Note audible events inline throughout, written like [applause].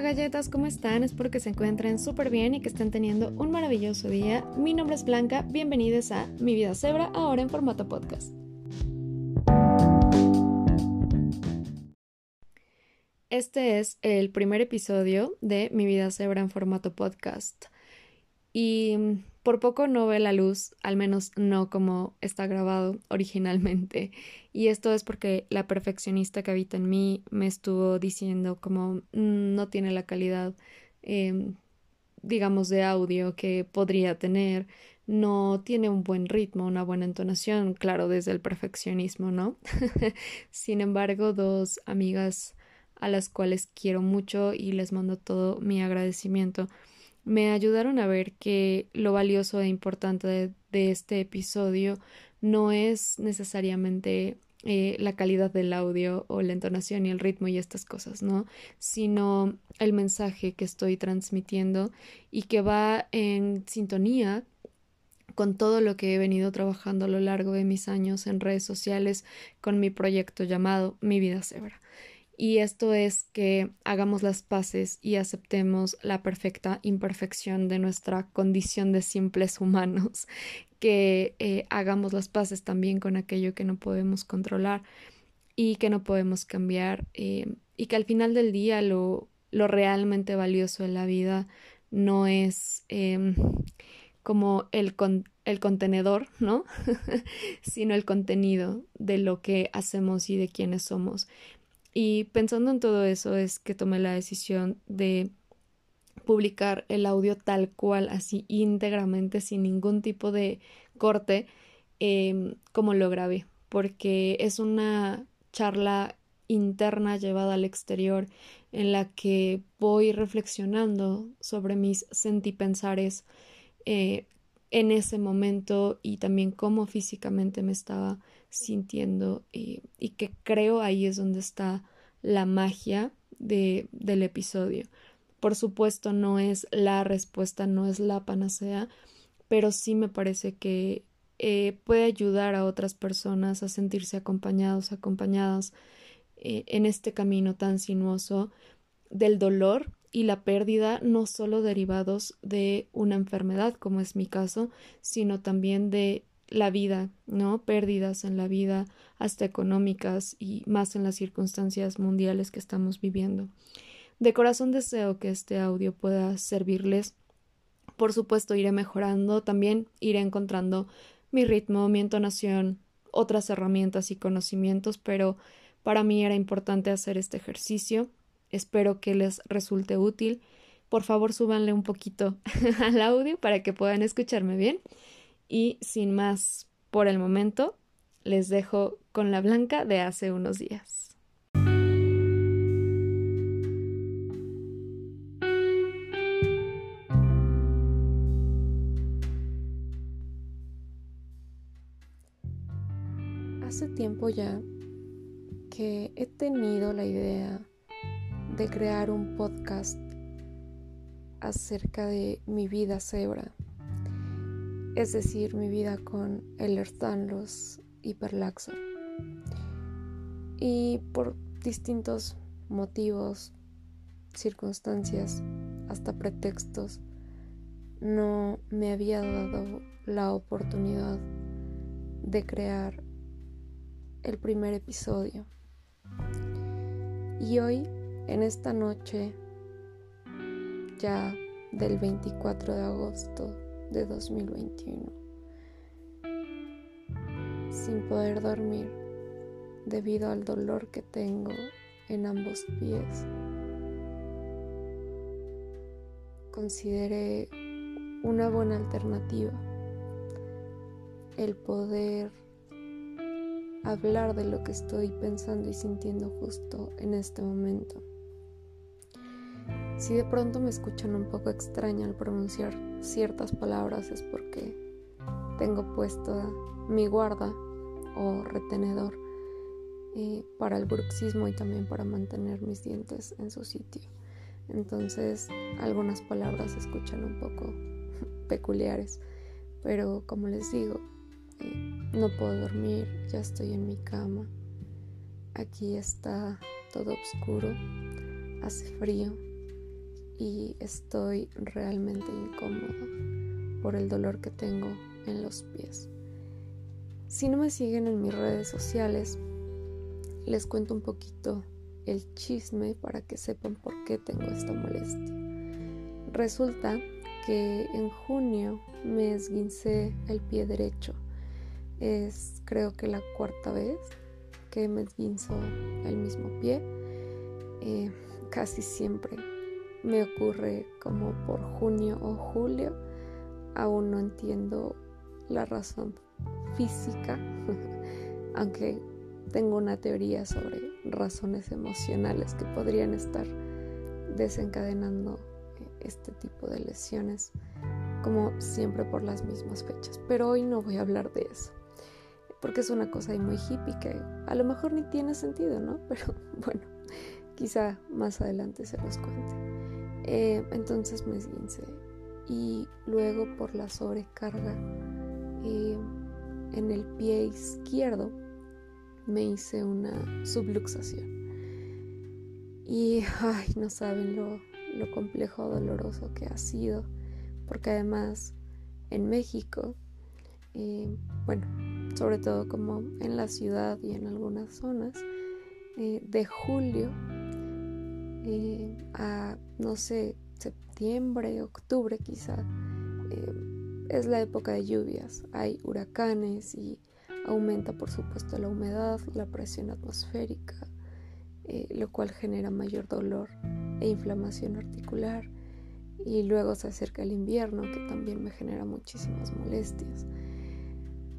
Galletas, ¿cómo están? Espero que se encuentren súper bien y que estén teniendo un maravilloso día. Mi nombre es Blanca, bienvenidos a Mi Vida Zebra, ahora en formato podcast. Este es el primer episodio de Mi Vida Zebra en formato podcast. Y por poco no ve la luz, al menos no como está grabado [laughs] originalmente. Y esto es porque la perfeccionista que habita en mí me estuvo diciendo como mm, no tiene la calidad, em, digamos, de audio que podría tener, no tiene un buen ritmo, una buena entonación, claro, desde el perfeccionismo, ¿no? [laughs] Sin embargo, dos amigas a las cuales quiero mucho y les mando todo mi agradecimiento me ayudaron a ver que lo valioso e importante de, este episodio no es necesariamente eh, la calidad del audio o la entonación y el ritmo y estas cosas, ¿no? Sino el mensaje que estoy transmitiendo y que va en sintonía con todo lo que he venido trabajando a lo largo de mis años en redes sociales con mi proyecto llamado Mi Vida Zebra y esto es que hagamos las paces y aceptemos la perfecta imperfección de nuestra condición de simples humanos, [laughs] que eh, hagamos las paces también con aquello que no podemos controlar y que no podemos cambiar eh, y que al final del día lo, lo realmente valioso de la vida no es em, como el, el contenedor, ¿no? [laughs] sino el contenido de lo que hacemos y de quiénes somos. Y pensando en todo eso es que tomé la decisión de publicar el audio tal cual, así íntegramente, sin ningún tipo de corte, em, como lo grabé, porque es una charla interna llevada al exterior en la que voy reflexionando sobre mis sentipensares eh, en ese momento y también cómo físicamente me estaba sintiendo y, que creo ahí es donde está la magia de, del episodio. Por supuesto no es la respuesta, no es la panacea, pero sí me parece que eh, puede ayudar a otras personas a sentirse acompañados, acompañadas eh, en este camino tan sinuoso del dolor y la pérdida no solo derivados de una enfermedad como es mi caso, sino también de la vida, ¿no? Pérdidas en la vida, hasta económicas y más en las circunstancias mundiales que estamos viviendo. De corazón deseo que este audio pueda servirles. Por supuesto, iré mejorando, también iré encontrando mi ritmo, mi entonación, otras herramientas y conocimientos, pero para mí era importante hacer este ejercicio. Espero que les resulte útil. Por favor, súbanle un poquito [laughs] al audio para que puedan escucharme bien. Y sin más por el momento, les dejo con la blanca de hace unos días. Hace tiempo ya que he tenido la idea de crear un podcast acerca de mi vida cebra es decir, mi vida con el Ertanlos hiperlaxo. Y por distintos motivos, circunstancias, hasta pretextos, no me había dado la oportunidad de crear el primer episodio. Y hoy, en esta noche, ya del 24 de agosto de 2021 sin poder dormir debido al dolor que tengo en ambos pies. Consideré una buena alternativa el poder hablar de lo que estoy pensando y sintiendo justo en este momento. Si de pronto me escuchan un poco extraña al pronunciar ciertas palabras es porque tengo puesta mi guarda o retenedor eh, para el bruxismo y también para mantener mis dientes en su sitio. Entonces algunas palabras se escuchan un poco [laughs] peculiares, pero como les digo, eh, no puedo dormir, ya estoy en mi cama. Aquí está todo oscuro, hace frío y estoy realmente incómoda por el dolor que tengo en los pies. Si no me siguen en mis redes sociales, les cuento un poquito el chisme para que sepan por qué tengo esta molestia. Resulta que en junio me esguincé el pie derecho. Es creo que la cuarta vez que me esguinzo el mismo pie. Eh, casi siempre me ocurre como por junio o julio. Aún no entiendo la razón física, [laughs] aunque tengo una teoría sobre razones emocionales que podrían estar desencadenando eh, este tipo de lesiones, como siempre por las mismas fechas. Pero hoy no voy a hablar de eso, porque es una cosa muy hippie que a lo mejor ni tiene sentido, ¿no? [laughs] Pero bueno, quizá más adelante se los cuente. Eh, entonces me esguincé y luego por la sobrecarga eh, en el pie izquierdo me hice una subluxación. Y ay, no saben lo, lo complejo, doloroso que ha sido, porque además en México, eh, bueno, sobre todo como en la ciudad y en algunas zonas, de julio eh, a, no sé, septiembre, octubre quizá, es la época de lluvias, hay huracanes y Aumenta por supuesto la humedad, la presión atmosférica, eh, lo cual genera mayor dolor e inflamación articular. Y luego se acerca el invierno, que también me genera muchísimas molestias.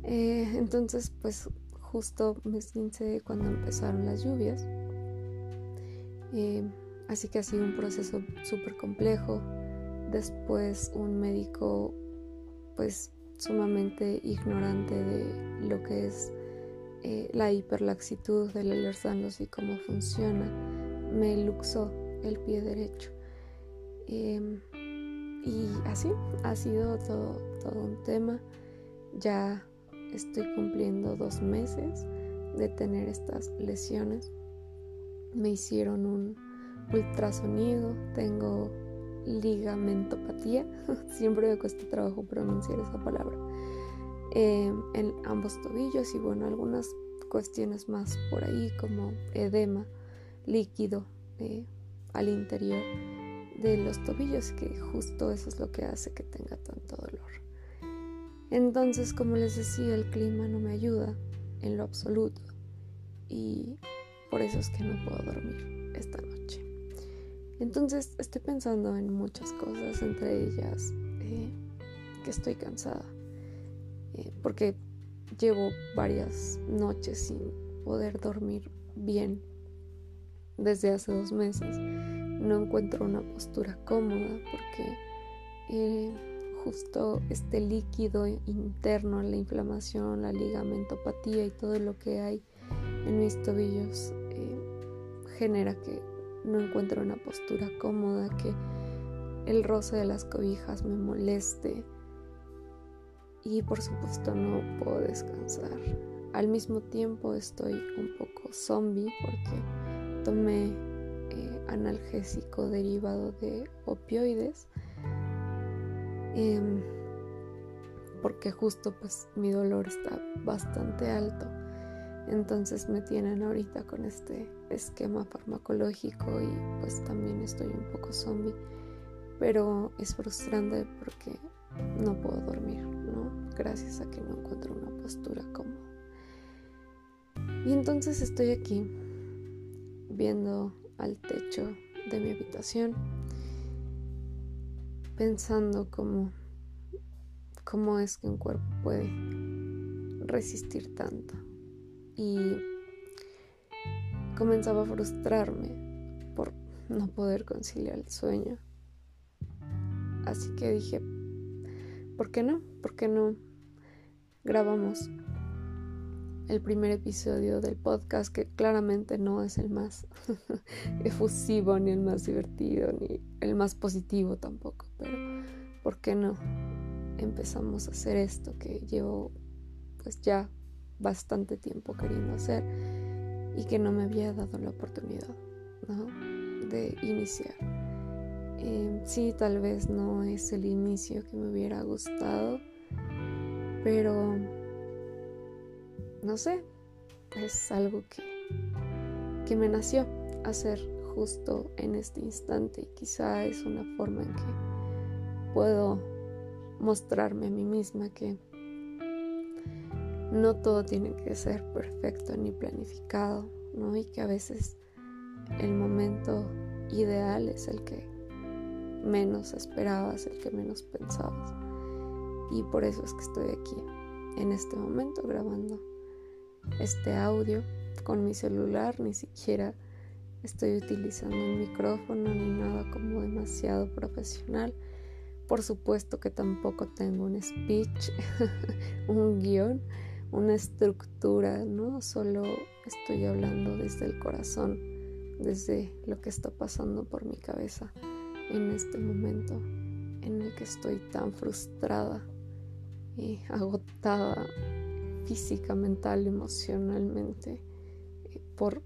Eh, entonces, pues justo me esquincé cuando empezaron las lluvias. Eh, así que ha sido un proceso súper complejo. Después un médico pues sumamente ignorante de lo que es eh, la hiperlaxitud del Ehlers-Danlos y cómo funciona, me luxó el pie derecho. Em, y así ha sido todo, todo un tema. Ya estoy cumpliendo dos meses de tener estas lesiones. Me hicieron un ultrasonido, tengo ligamentopatía, [laughs] siempre me cuesta trabajo pronunciar esa palabra, eh, en ambos tobillos y bueno, algunas cuestiones más por ahí como edema líquido eh, al interior de los tobillos, que justo eso es lo que hace que tenga tanto dolor. Entonces, como les decía, el clima no me ayuda en lo absoluto y por eso es que no puedo dormir esta noche. Entonces estoy pensando en muchas cosas, entre ellas eh, que estoy cansada, eh, porque llevo varias noches sin poder dormir bien desde hace dos meses. No encuentro una postura cómoda porque eh, justo este líquido interno, la inflamación, la ligamentopatía y todo lo que hay en mis tobillos genera que no encuentro una postura cómoda, que el roce de las cobijas me moleste y por supuesto no puedo descansar. Al mismo tiempo estoy un poco zombie porque tomé eh, analgésico derivado de opioides em, porque justo pues mi dolor está bastante alto entonces me tienen ahorita con este esquema farmacológico y pues también estoy un poco zombie. Pero es frustrante porque no puedo dormir, ¿no? Gracias a que no encuentro una postura cómoda. Y entonces estoy aquí viendo al techo de mi habitación, pensando cómo, cómo es que un cuerpo puede resistir tanto y comenzaba a frustrarme por no poder conciliar el sueño. Así que dije, ¿por qué no? ¿Por qué no grabamos el primer episodio del podcast que claramente no es el más [laughs] efusivo ni el más divertido ni el más positivo tampoco, pero ¿por qué no empezamos a hacer esto que llevo pues ya bastante tiempo queriendo hacer y que no me había dado la oportunidad de iniciar. Eh, sí, tal vez no es el inicio que me hubiera gustado, pero no sé, es algo que, que me nació hacer justo en este instante y quizá es una forma en que puedo mostrarme a mí misma que no todo tiene que ser perfecto ni planificado, ¿no? Y que a veces el momento ideal es el que menos esperabas, el que menos pensabas. Y por eso es que estoy aquí en este momento grabando este audio con mi celular, ni siquiera estoy utilizando un micrófono ni nada como demasiado profesional. Por supuesto que tampoco tengo un speech, [laughs] un guion, una estructura, ¿no? Solo estoy hablando desde el corazón, desde lo que está pasando por mi cabeza en este momento en el que estoy tan frustrada y agotada física, mental, emocionalmente eh, por,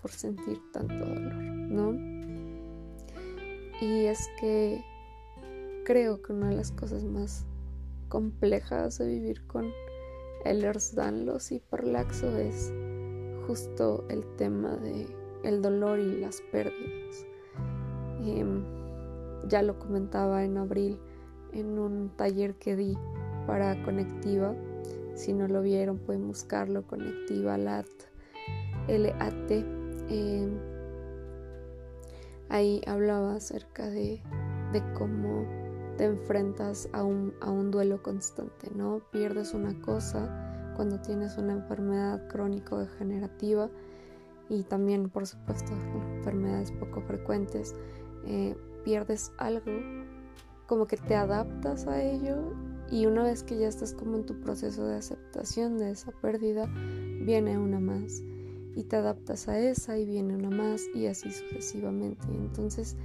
por sentir tanto dolor, ¿no? Y es que creo que una de las cosas más complejas de vivir con Ehlers-Danlos y Parlaxo es justo el tema de el dolor y las pérdidas. Em, ya lo comentaba en abril en un taller que di para Conectiva. Si no lo vieron, pueden buscarlo, Conectiva LAT. LAT. Em, ahí hablaba acerca de, de cómo te enfrentas a un, a un duelo constante, ¿no? Pierdes una cosa cuando tienes una enfermedad crónico-degenerativa y también, por supuesto, enfermedades poco frecuentes. Eh, pierdes algo, como que te adaptas a ello y una vez que ya estás como en tu proceso de aceptación de esa pérdida, viene una más y te adaptas a esa y viene una más y así sucesivamente. Entonces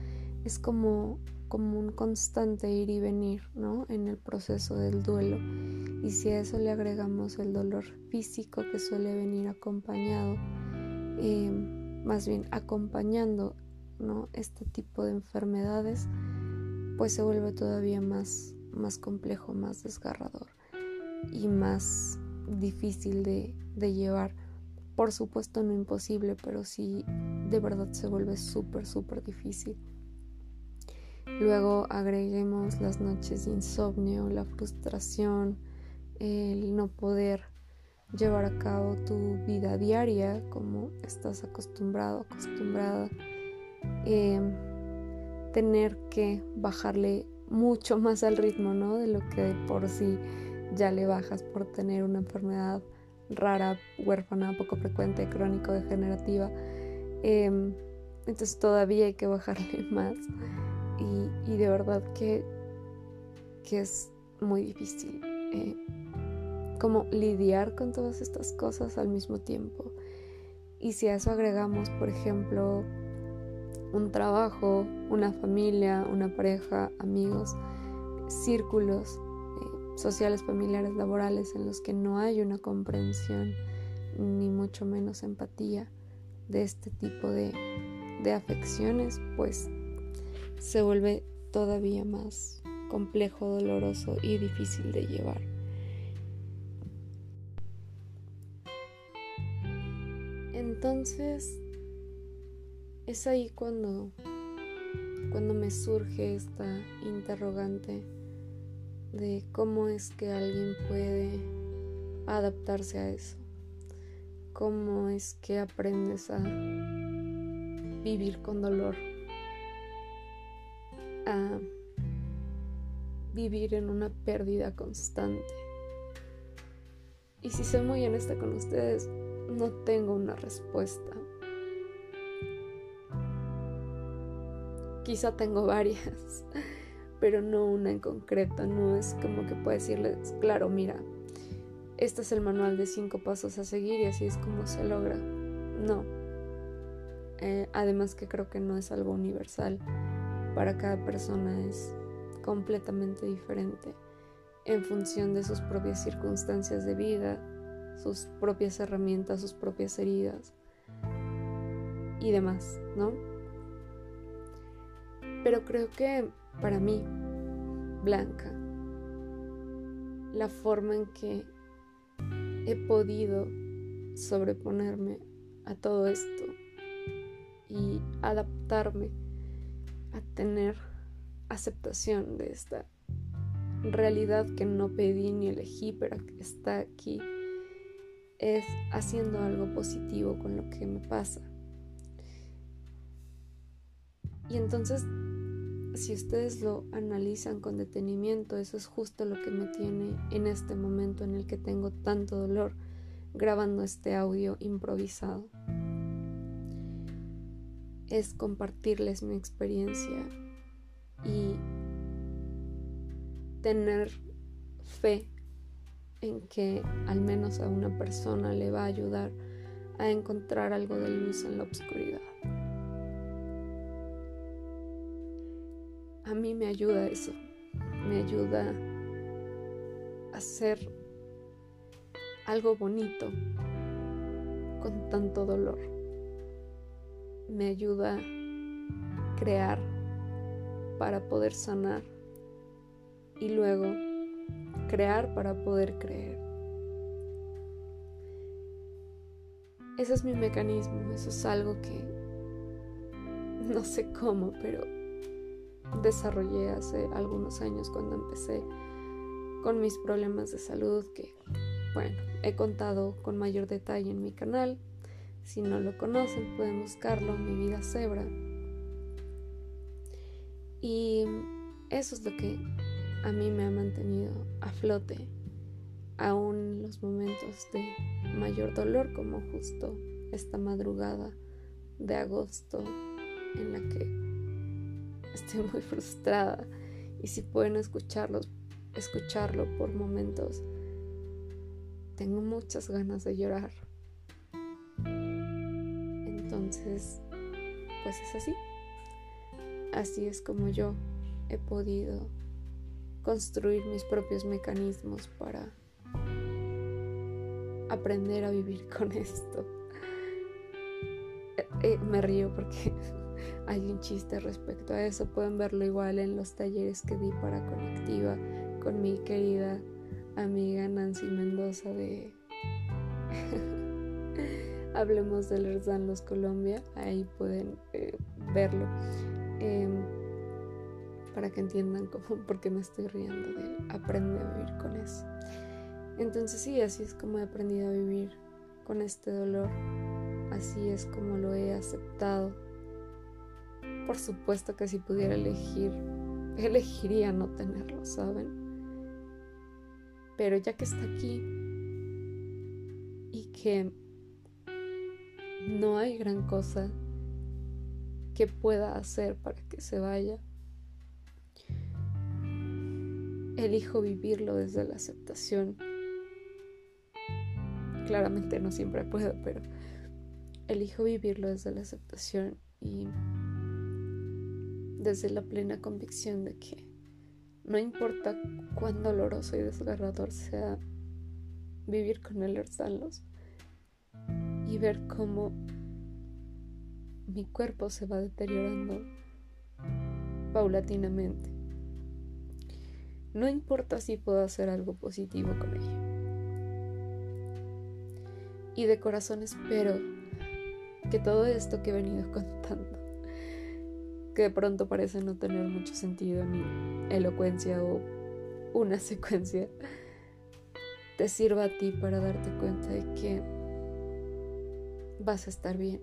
es como, como un constante ir y venir, ¿no? En el proceso del duelo. Y si a eso le agregamos el dolor físico que suele venir acompañado, eh, más bien acompañando ¿no? este tipo de enfermedades, pues se vuelve todavía más, más complejo, más desgarrador y más difícil de, de llevar. Por supuesto no imposible, pero sí de verdad se vuelve súper, súper difícil. Luego agreguemos las noches de insomnio, la frustración, el no poder llevar a cabo tu vida diaria como estás acostumbrado, acostumbrada Em, tener que bajarle mucho [laughs] más al ritmo, ¿no? De lo que por sí ya le bajas por tener una enfermedad rara, huérfana, poco frecuente, crónico, degenerativa. Em, entonces todavía hay que bajarle [laughs] más. Y, de verdad que, que es muy difícil. Eh, como lidiar con todas estas cosas al mismo tiempo. Y si a eso agregamos, por ejemplo, un trabajo, una familia, una pareja, amigos, círculos eh, sociales, familiares, laborales en los que no hay una comprensión ni mucho menos empatía de este tipo de, de afecciones, pues se vuelve todavía más complejo, doloroso y difícil de llevar. Entonces, es ahí cuando, cuando me surge esta interrogante de cómo es que alguien puede adaptarse a eso, cómo es que aprendes a vivir con dolor, vivir en una pérdida constante. Y si soy muy honesta con ustedes, no tengo una respuesta. Quizá tengo varias, [laughs] pero no una en concreto. No es como que pueda decirles, claro, mira, este es el manual de cinco pasos a seguir y así es como se logra. No. Eh, además que creo que no es algo universal. Para cada persona es completamente diferente en función de sus propias circunstancias de vida, sus propias herramientas, sus propias heridas y demás, ¿no? Pero creo que para mí, Blanca, la forma en que he podido sobreponerme a todo esto y adaptarme a tener aceptación de esta realidad que no pedí ni elegí, pero que está aquí, es haciendo algo positivo con lo que me pasa. Y entonces, si ustedes lo analizan con detenimiento, eso es justo lo que me tiene en este momento en el que tengo tanto dolor grabando este audio improvisado. Es compartirles mi experiencia y tener fe en que al menos a una persona le va a ayudar a encontrar algo de luz en la oscuridad. A mí me ayuda eso, me ayuda a hacer algo bonito con tanto dolor. Me ayuda crear para poder sanar y luego crear para poder creer. Ese es mi mecanismo, eso es algo que [laughs] no sé cómo, pero desarrollé hace algunos años cuando empecé con mis problemas de salud que, bueno, he contado con mayor detalle en mi canal. Si no lo conocen, pueden buscarlo, Mi vida cebra. Y eso es lo que a mí me ha mantenido a flote, aún en los momentos de mayor dolor, como justo esta madrugada de agosto en la que estoy muy frustrada. Y si pueden escucharlo, escucharlo por momentos, tengo muchas ganas de llorar. Entonces, pues es así. Así es como yo he podido construir mis propios mecanismos para aprender a vivir [laughs] con esto. Eh, eh, me río porque [laughs] hay un chiste respecto a eso. Pueden verlo igual en los talleres que di para Conectiva con mi querida amiga Nancy Mendoza de [laughs] Hablemos de Los Colombia. Ahí pueden eh, verlo. Em, para que entiendan cómo, [laughs] por qué me estoy riendo de aprender a vivir con eso. Entonces sí, así es como he aprendido a vivir con este dolor, así es como lo he aceptado. Por supuesto que si pudiera elegir, [laughs] elegiría no tenerlo, ¿saben? Pero ya que está aquí y que no hay gran cosa que pueda hacer para que se vaya, elijo vivirlo desde la aceptación. Claramente no siempre puedo, pero elijo vivirlo desde la aceptación y desde la plena convicción de que no importa cuán doloroso y desgarrador sea vivir con el Erzalos y ver cómo mi cuerpo se va deteriorando paulatinamente no importa si puedo hacer algo positivo con ella. Y de corazón espero que todo esto que he venido [laughs] contando, que de pronto parece no tener mucho sentido ni elocuencia o una [laughs] secuencia, te sirva a ti para darte cuenta de que vas a estar bien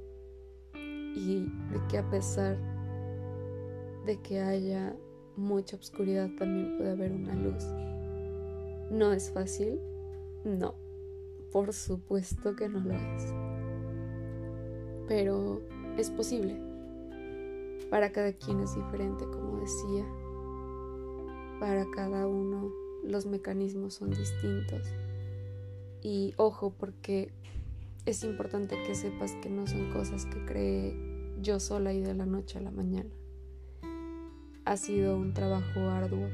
y de que a pesar de que haya mucha oscuridad también puede haber una luz. ¿No es fácil? No, por supuesto que no lo es. Pero es posible. Para cada quien es diferente, como decía. Para cada uno los mecanismos son distintos. Y ojo, porque es importante que sepas que no son cosas que cree yo sola y de la noche a la mañana ha sido un trabajo arduo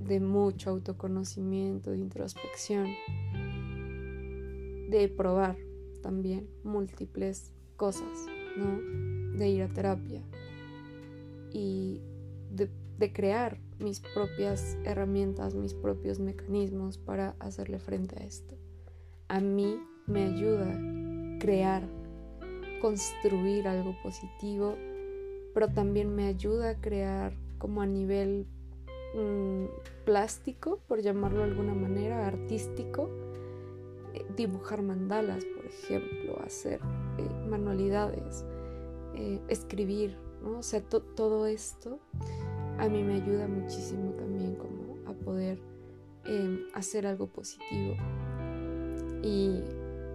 de mucho autoconocimiento, de introspección, de probar también múltiples cosas, ¿no? De ir a terapia, y de, de crear mis propias herramientas, mis propios mecanismos para hacerle frente a esto. A mí me ayuda crear, construir algo positivo, pero también me ayuda a crear como a nivel mm, plástico, por llamarlo de alguna manera, artístico, eh, dibujar mandalas, por ejemplo, hacer eh, manualidades, eh, escribir, ¿no? O sea, todo esto a mí me ayuda muchísimo también como a poder em, hacer algo positivo y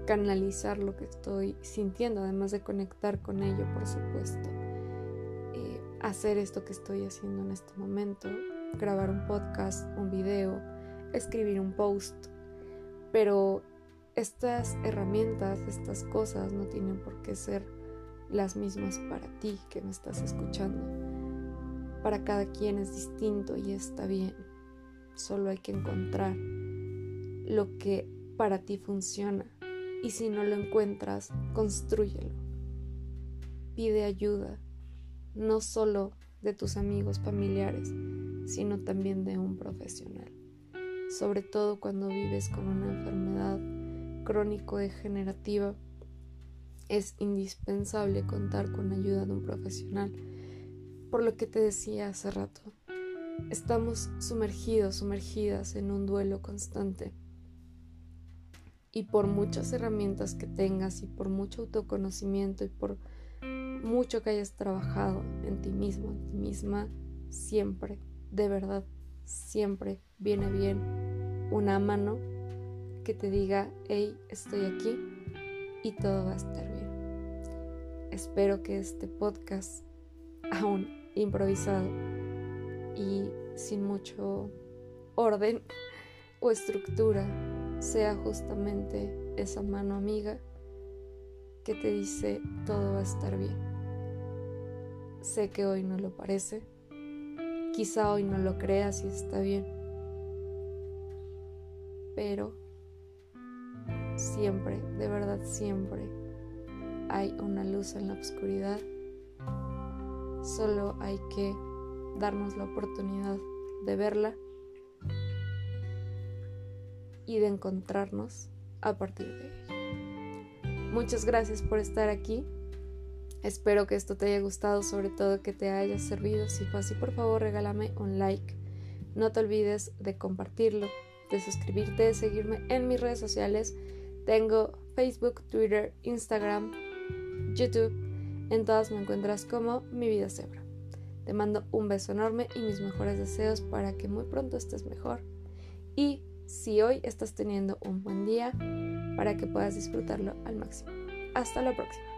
canalizar lo que estoy sintiendo, además de conectar con ello, por supuesto. Eh, hacer esto que estoy haciendo en este momento, grabar un podcast, un video, escribir un post, pero estas herramientas, estas cosas no tienen por qué ser las mismas para ti que me estás escuchando para cada quien es distinto y está bien. Solo hay que encontrar lo que para ti funciona. Y si no lo encuentras, construyelo. Pide ayuda, no solo de tus amigos familiares, sino también de un profesional. Sobre todo cuando vives con una enfermedad crónico-degenerativa, es indispensable contar con ayuda de un profesional por lo que te decía hace rato. Estamos sumergidos, sumergidas en un duelo constante. Y por muchas herramientas que tengas y por mucho autoconocimiento y por mucho que hayas trabajado en ti mismo, en ti misma, siempre, de verdad, siempre viene bien una mano que te diga, hey, estoy aquí y todo va a estar bien. Espero que este podcast aún improvisado y sin mucho orden o estructura sea justamente esa mano amiga que te dice todo va a estar bien. Sé que hoy no lo parece, quizá hoy no lo creas y está bien, pero siempre, de verdad siempre, hay una luz en la oscuridad. Solo hay que darnos la oportunidad de verla y de encontrarnos a partir de ella. Muchas gracias por estar aquí. Espero que esto te haya gustado, sobre todo que te haya servido. Si fue así, por favor, regálame un like. No te olvides de compartirlo, de suscribirte, de seguirme en mis redes sociales. Tengo Facebook, Twitter, Instagram, YouTube en todas me encuentras como mi vida cebra. Te mando un beso enorme y mis mejores deseos para que muy pronto estés mejor. Y si hoy estás teniendo un buen día, para que puedas disfrutarlo al máximo. Hasta la próxima.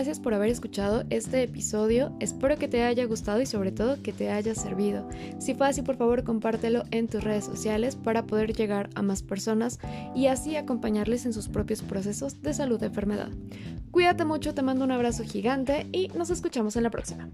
Gracias por haber escuchado este episodio. Espero que te haya gustado y sobre todo que te haya servido. Si fue así, por favor, compártelo en tus redes sociales para poder llegar a más personas y así acompañarles en sus propios procesos de salud de enfermedad. Cuídate mucho, te mando un abrazo gigante y nos escuchamos en la próxima.